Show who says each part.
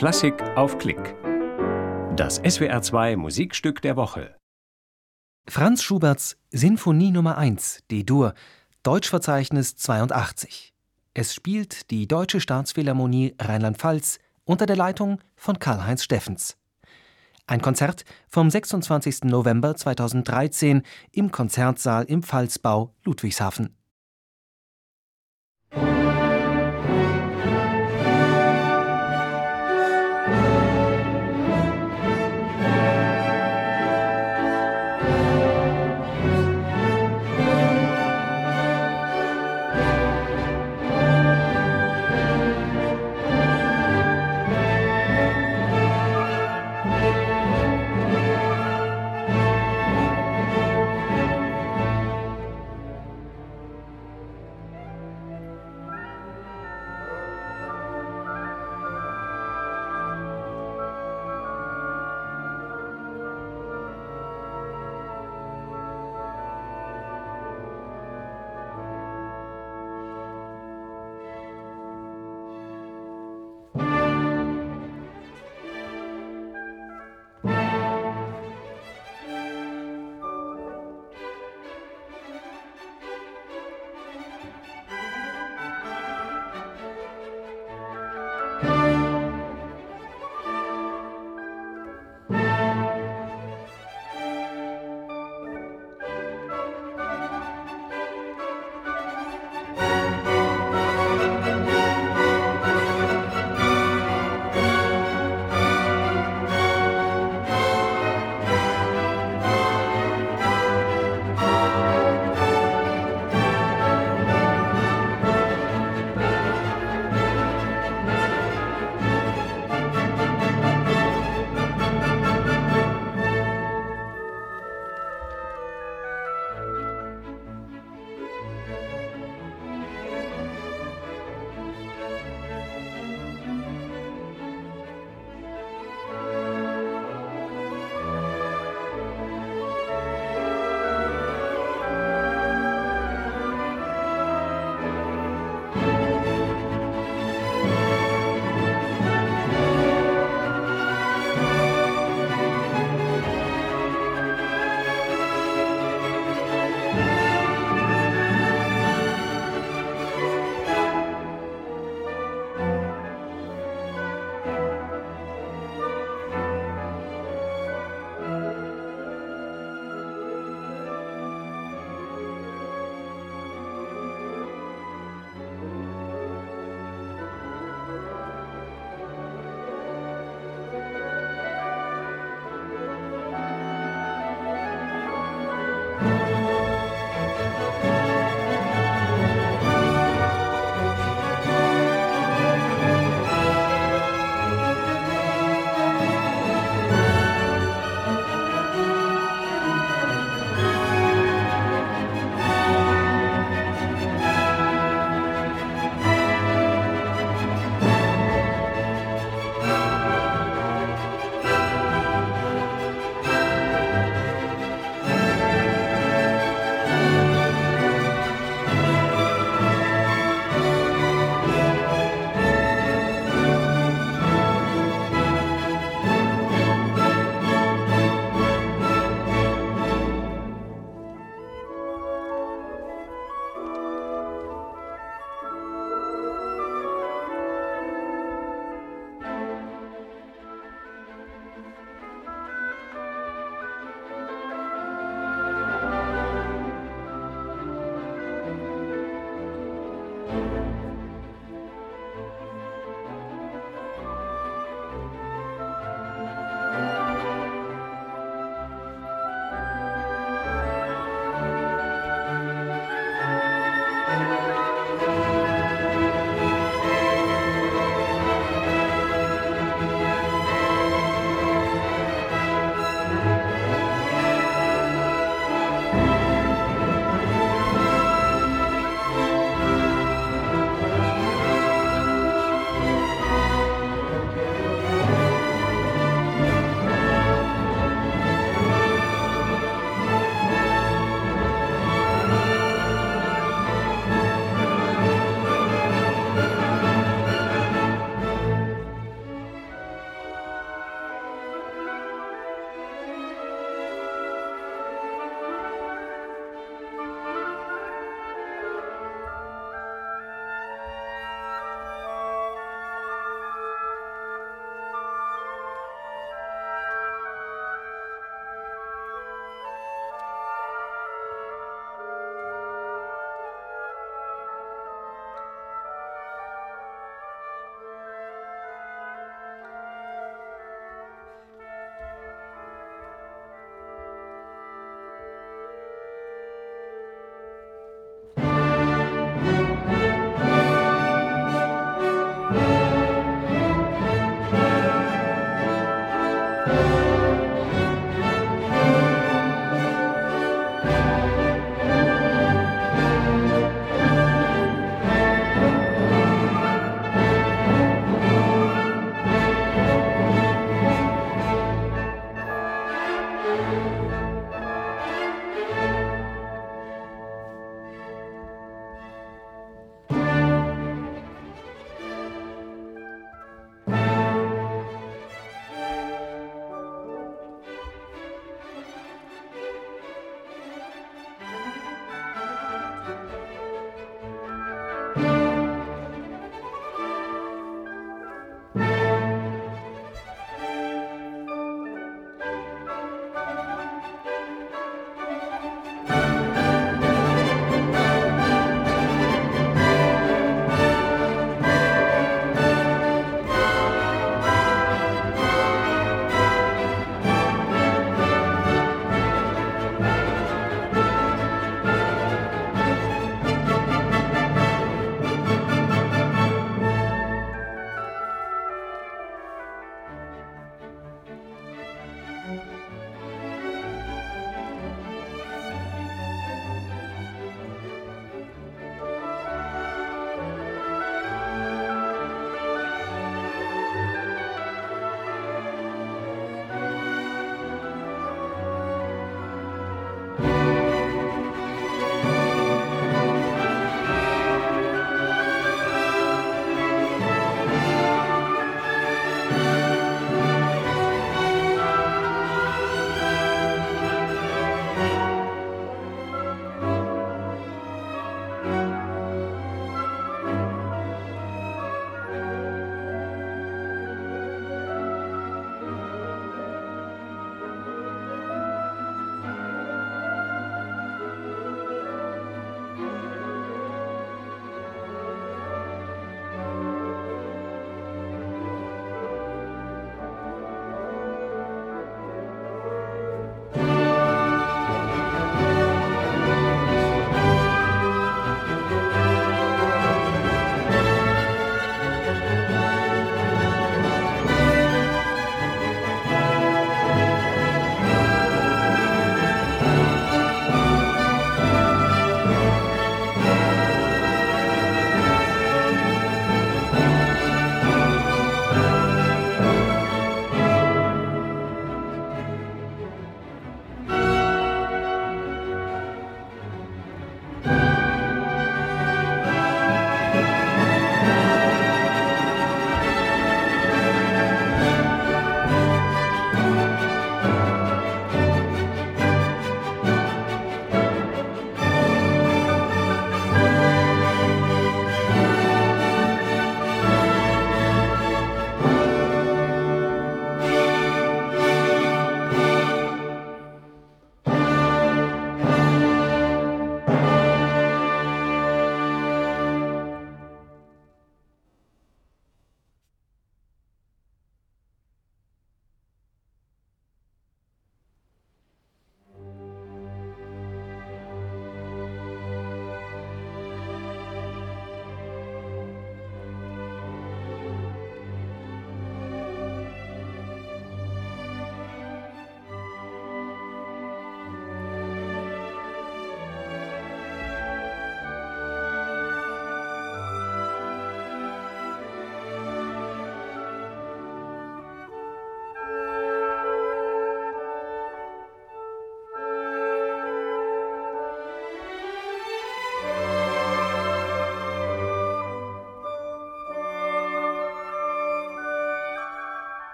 Speaker 1: Klassik auf Klick. Das SWR2 Musikstück der Woche.
Speaker 2: Franz Schuberts Sinfonie Nummer 1, D-Dur, Deutschverzeichnis 82. Es spielt die Deutsche Staatsphilharmonie Rheinland-Pfalz unter der Leitung von Karl-Heinz Steffens. Ein Konzert vom 26. November 2013 im Konzertsaal im Pfalzbau Ludwigshafen.